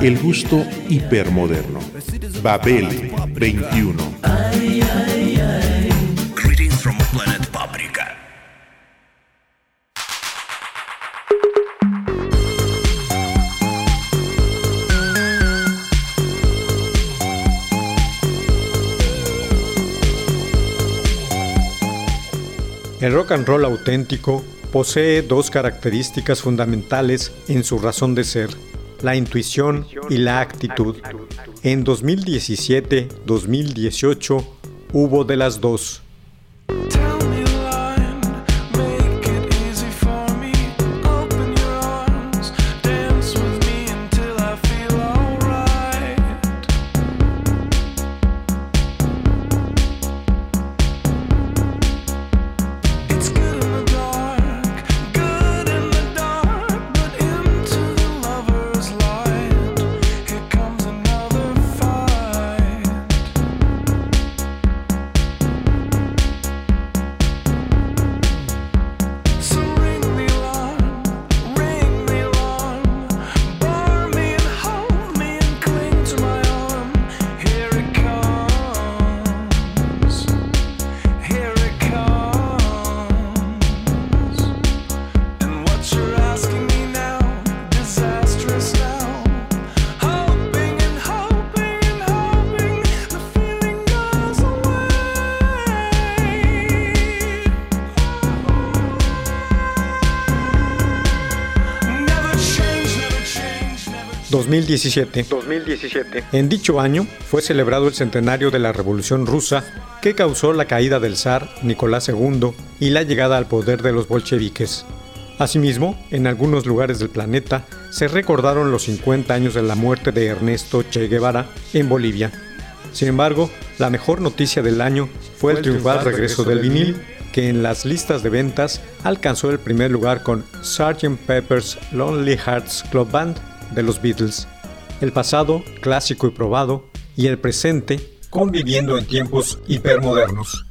El gusto hipermoderno. Babel 21. Greetings from planet Paprika. El rock and roll auténtico posee dos características fundamentales en su razón de ser, la intuición y la actitud. En 2017-2018 hubo de las dos. 2017. 2017. En dicho año fue celebrado el centenario de la Revolución Rusa que causó la caída del zar Nicolás II y la llegada al poder de los bolcheviques. Asimismo, en algunos lugares del planeta se recordaron los 50 años de la muerte de Ernesto Che Guevara en Bolivia. Sin embargo, la mejor noticia del año fue el triunfal regreso del vinil, que en las listas de ventas alcanzó el primer lugar con Sgt. Pepper's Lonely Hearts Club Band de los Beatles. El pasado, clásico y probado, y el presente, conviviendo en tiempos hipermodernos.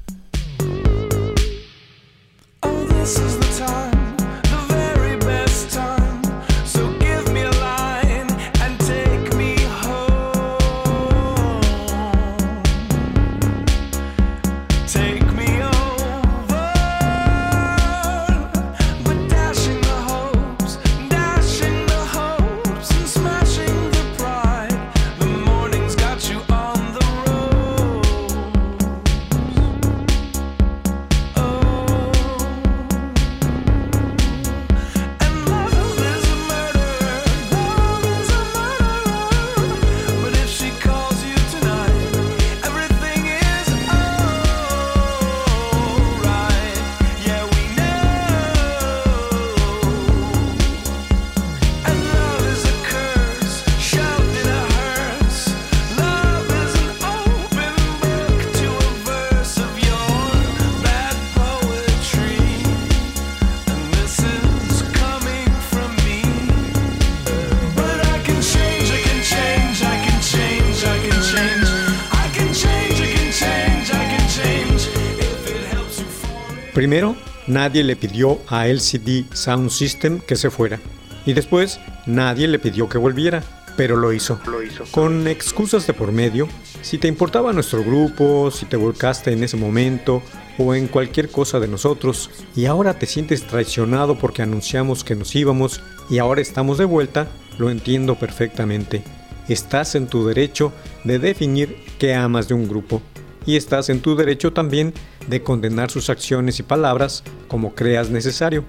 Nadie le pidió a LCD Sound System que se fuera. Y después, nadie le pidió que volviera, pero lo hizo. Lo hizo. Con excusas de por medio, si te importaba nuestro grupo, si te volcaste en ese momento o en cualquier cosa de nosotros y ahora te sientes traicionado porque anunciamos que nos íbamos y ahora estamos de vuelta, lo entiendo perfectamente. Estás en tu derecho de definir qué amas de un grupo y estás en tu derecho también de condenar sus acciones y palabras como creas necesario,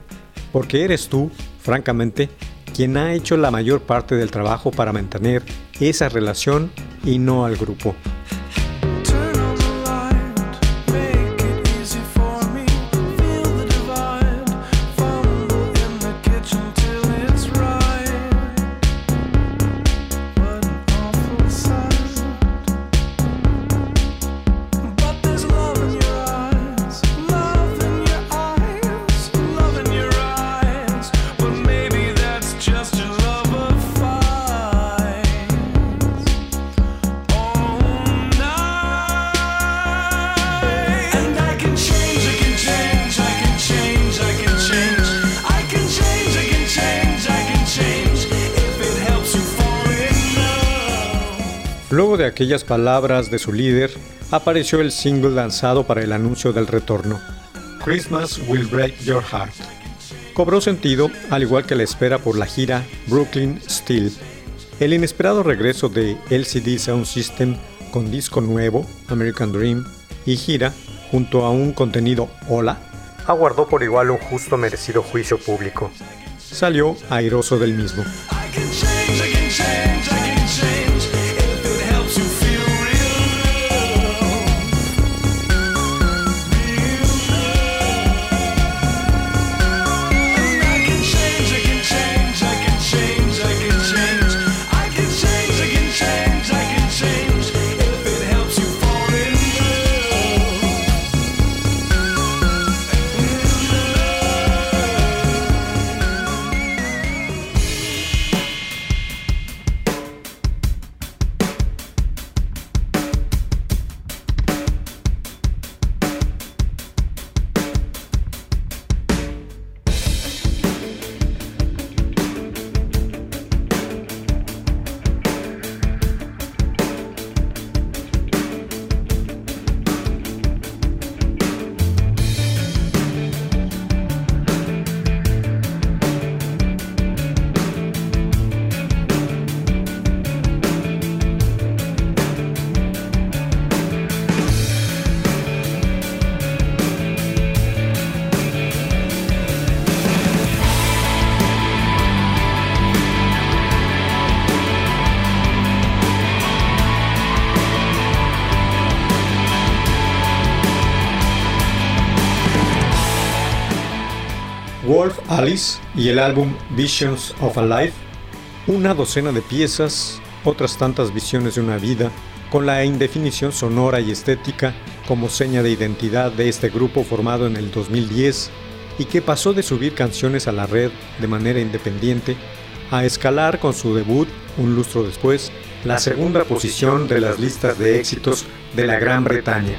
porque eres tú, francamente, quien ha hecho la mayor parte del trabajo para mantener esa relación y no al grupo. Aquellas palabras de su líder, apareció el single lanzado para el anuncio del retorno, Christmas Will Break Your Heart. Cobró sentido, al igual que la espera por la gira Brooklyn Steel. El inesperado regreso de LCD Sound System con disco nuevo, American Dream, y gira, junto a un contenido Hola, aguardó por igual un justo merecido juicio público. Salió airoso del mismo. I can change, I can change, I can change Alice y el álbum Visions of a Life, una docena de piezas, otras tantas visiones de una vida, con la indefinición sonora y estética como seña de identidad de este grupo formado en el 2010 y que pasó de subir canciones a la red de manera independiente a escalar con su debut, un lustro después, la segunda posición de las listas de éxitos de la Gran Bretaña.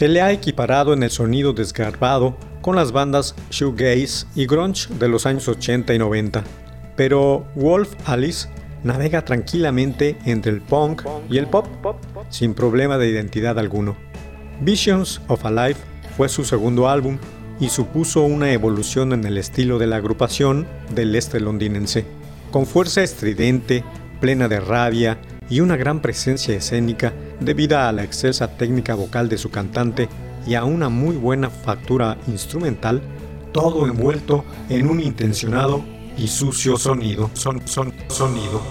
Se le ha equiparado en el sonido desgarbado con las bandas shoegaze y grunge de los años 80 y 90, pero Wolf Alice navega tranquilamente entre el punk y el pop, sin problema de identidad alguno. Visions of a Life fue su segundo álbum y supuso una evolución en el estilo de la agrupación del este londinense, con fuerza estridente, plena de rabia y una gran presencia escénica debida a la excelsa técnica vocal de su cantante y a una muy buena factura instrumental, todo envuelto en un intencionado y sucio sonido. Son, son, sonido.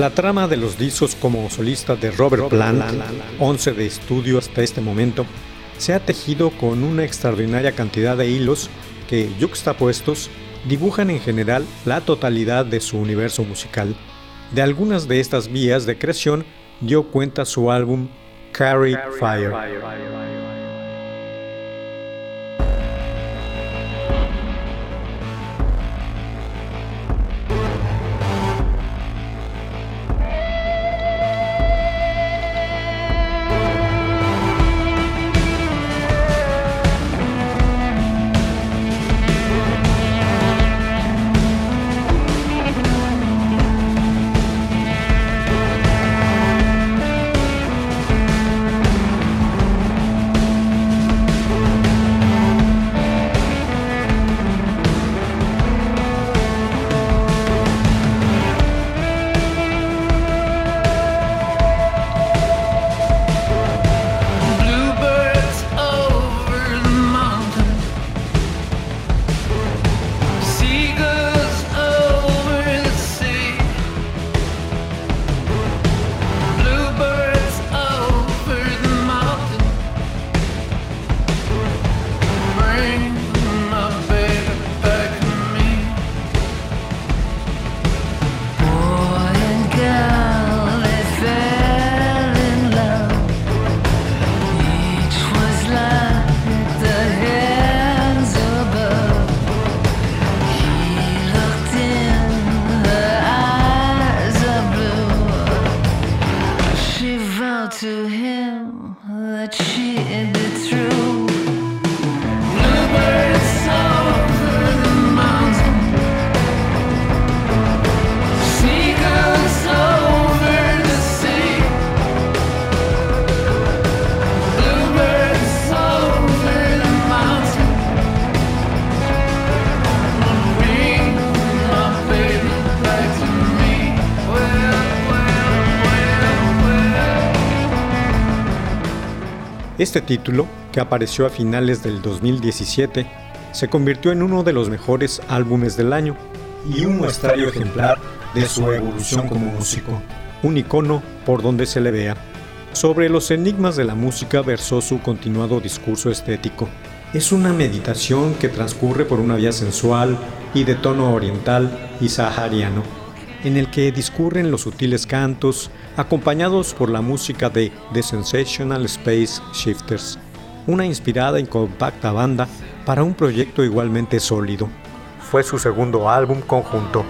La trama de los discos como solista de Robert Plant, 11 de estudio hasta este momento, se ha tejido con una extraordinaria cantidad de hilos que, yuxtapuestos, dibujan en general la totalidad de su universo musical. De algunas de estas vías de creación dio cuenta su álbum Carry Fire. Este título, que apareció a finales del 2017, se convirtió en uno de los mejores álbumes del año y un muestrario ejemplar de su evolución como músico, un icono por donde se le vea. Sobre los enigmas de la música versó su continuado discurso estético. Es una meditación que transcurre por una vía sensual y de tono oriental y sahariano, en el que discurren los sutiles cantos, acompañados por la música de The Sensational Space Shifters, una inspirada y compacta banda para un proyecto igualmente sólido. Fue su segundo álbum conjunto.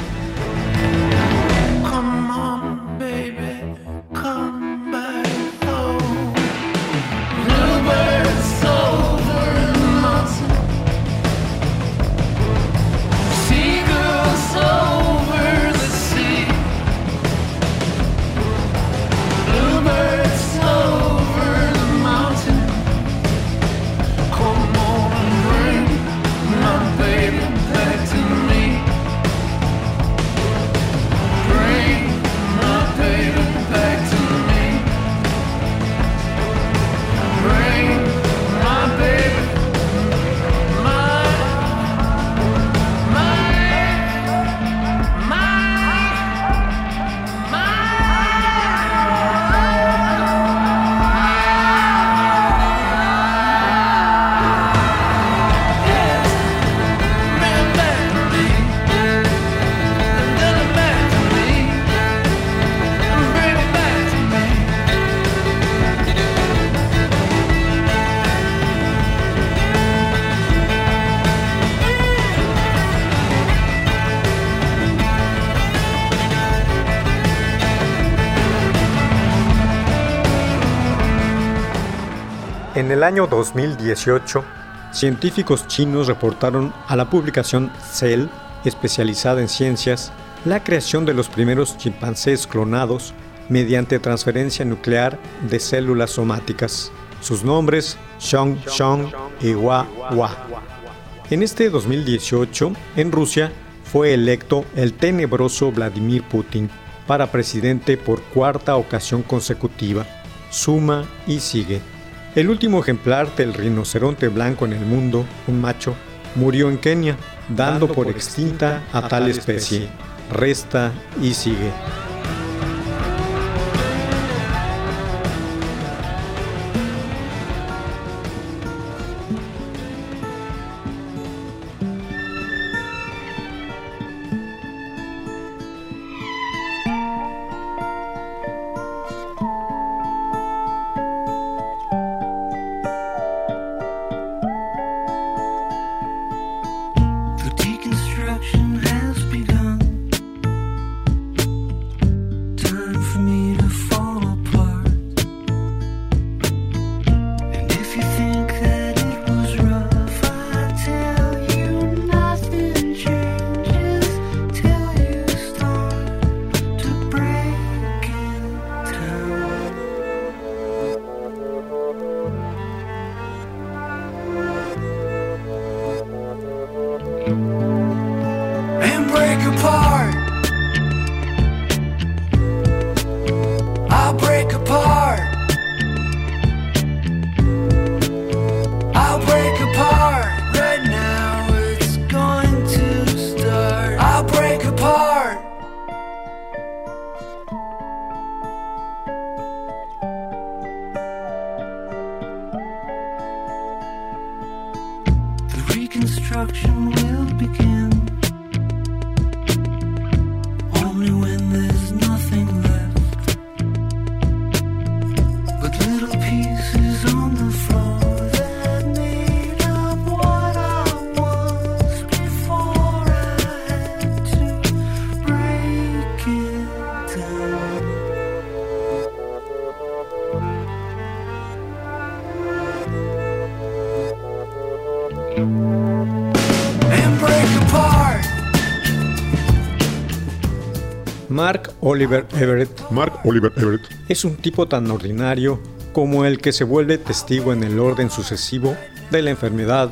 En el año 2018, científicos chinos reportaron a la publicación Cell, especializada en ciencias, la creación de los primeros chimpancés clonados mediante transferencia nuclear de células somáticas. Sus nombres, Xiong Xiong y Hua Hua. En este 2018, en Rusia, fue electo el tenebroso Vladimir Putin para presidente por cuarta ocasión consecutiva. Suma y sigue. El último ejemplar del rinoceronte blanco en el mundo, un macho, murió en Kenia, dando por extinta a tal especie. Resta y sigue. Mark Oliver Everett. Mark Oliver Everett. Es un tipo tan ordinario como el que se vuelve testigo en el orden sucesivo de la enfermedad,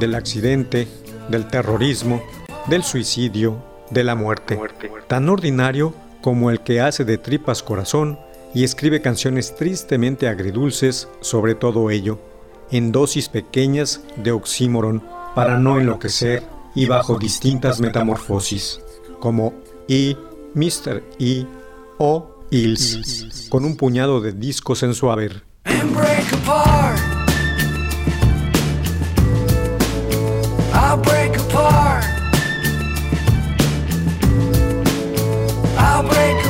del accidente, del terrorismo, del suicidio, de la muerte. Tan ordinario como el que hace de tripas corazón y escribe canciones tristemente agridulces sobre todo ello, en dosis pequeñas de oxímoron para no enloquecer y bajo distintas metamorfosis, como E, Mr. E o Hills, con un puñado de discos en su haber. and break apart. I'll break apart. I'll break apart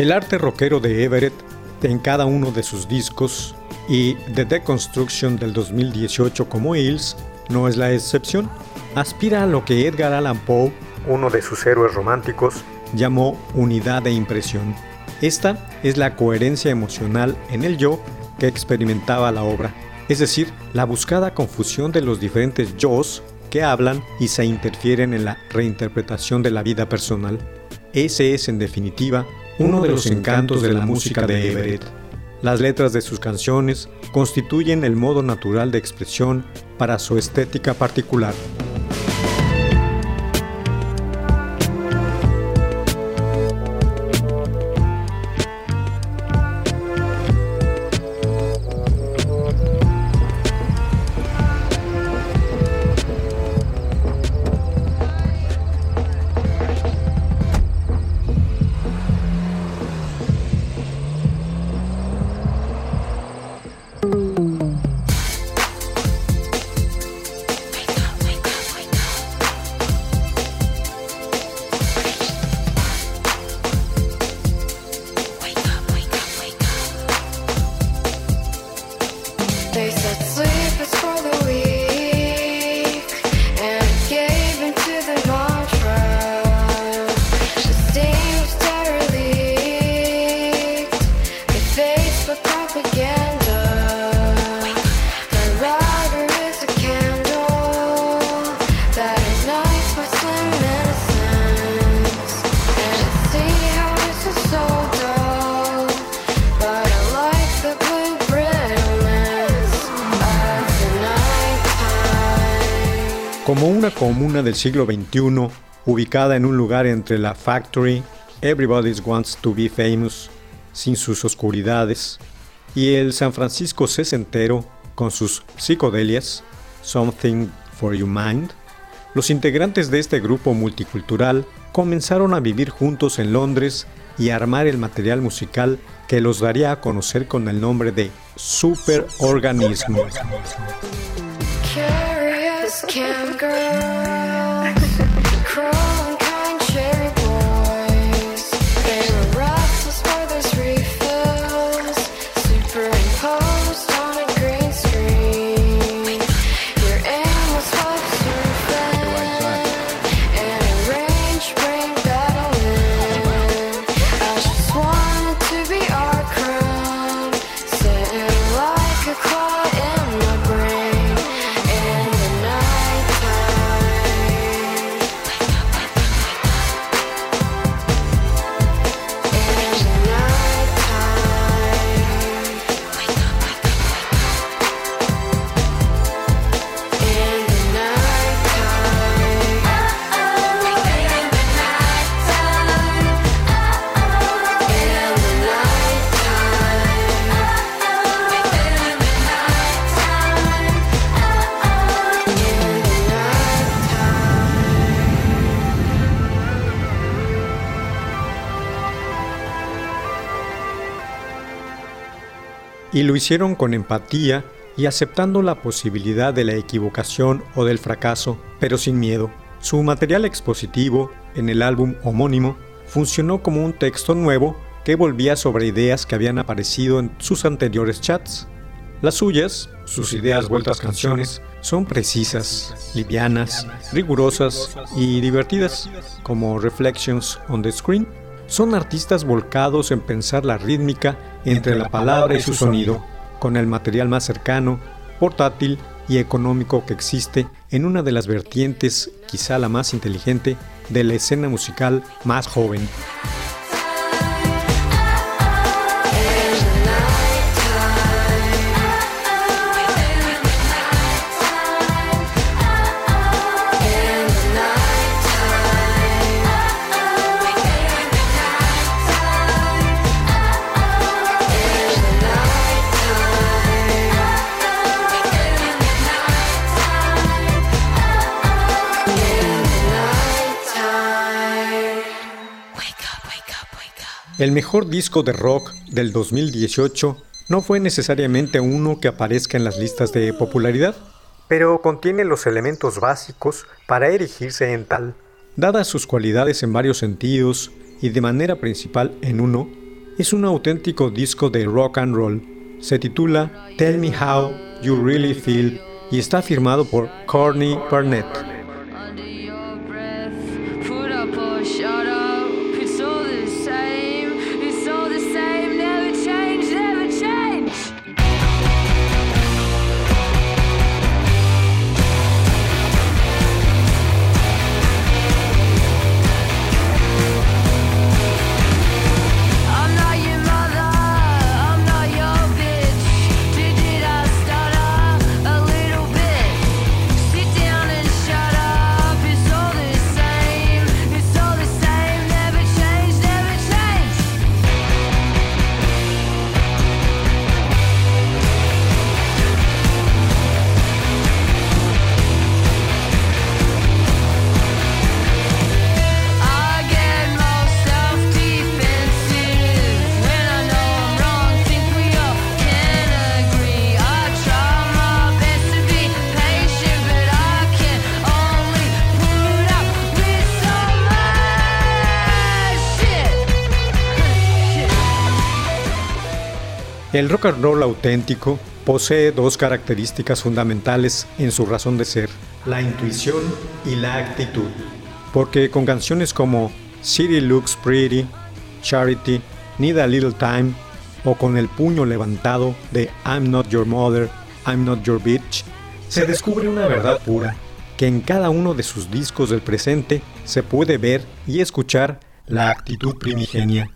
El arte rockero de Everett en cada uno de sus discos y The Deconstruction del 2018 como Hills no es la excepción. Aspira a lo que Edgar Allan Poe, uno de sus héroes románticos, llamó unidad de impresión. Esta es la coherencia emocional en el yo que experimentaba la obra, es decir, la buscada confusión de los diferentes yo's que hablan y se interfieren en la reinterpretación de la vida personal. Ese es, en definitiva, uno de los encantos de la música de Everett. Las letras de sus canciones constituyen el modo natural de expresión para su estética particular. Como una comuna del siglo XXI, ubicada en un lugar entre la Factory, Everybody Wants to Be Famous, sin sus oscuridades, y el San Francisco sesentero, con sus psicodelias, Something for Your Mind, los integrantes de este grupo multicultural comenzaron a vivir juntos en Londres y armar el material musical que los daría a conocer con el nombre de Superorganismo. Curious Camp girl. Y lo hicieron con empatía y aceptando la posibilidad de la equivocación o del fracaso, pero sin miedo. Su material expositivo, en el álbum homónimo, funcionó como un texto nuevo que volvía sobre ideas que habían aparecido en sus anteriores chats. Las suyas, sus ideas vueltas canciones, son precisas, livianas, rigurosas y divertidas, como Reflections on the Screen. Son artistas volcados en pensar la rítmica entre la palabra y su sonido, con el material más cercano, portátil y económico que existe en una de las vertientes, quizá la más inteligente, de la escena musical más joven. El mejor disco de rock del 2018 no fue necesariamente uno que aparezca en las listas de popularidad, pero contiene los elementos básicos para erigirse en tal. Dadas sus cualidades en varios sentidos y de manera principal en uno, es un auténtico disco de rock and roll. Se titula Tell Me How You Really Feel y está firmado por Courtney Barnett. El rock and roll auténtico posee dos características fundamentales en su razón de ser, la intuición y la actitud. Porque con canciones como City Looks Pretty, Charity, Need a Little Time o con el puño levantado de I'm Not Your Mother, I'm Not Your Bitch, se descubre una verdad pura, que en cada uno de sus discos del presente se puede ver y escuchar la actitud primigenia.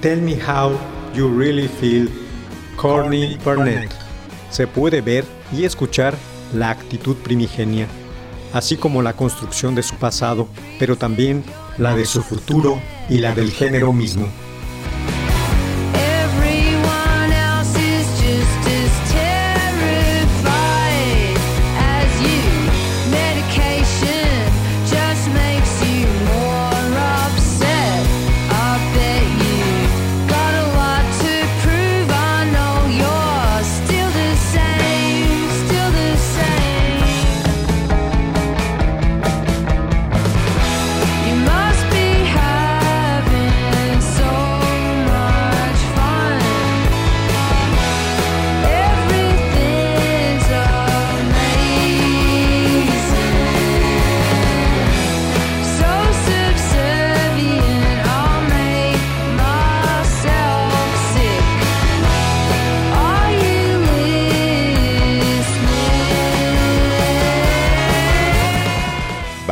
Tell Me How You Really Feel, Corny Burnett. Se puede ver y escuchar la actitud primigenia, así como la construcción de su pasado, pero también la de su futuro y la del género mismo.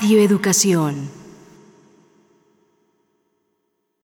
Radio Educación.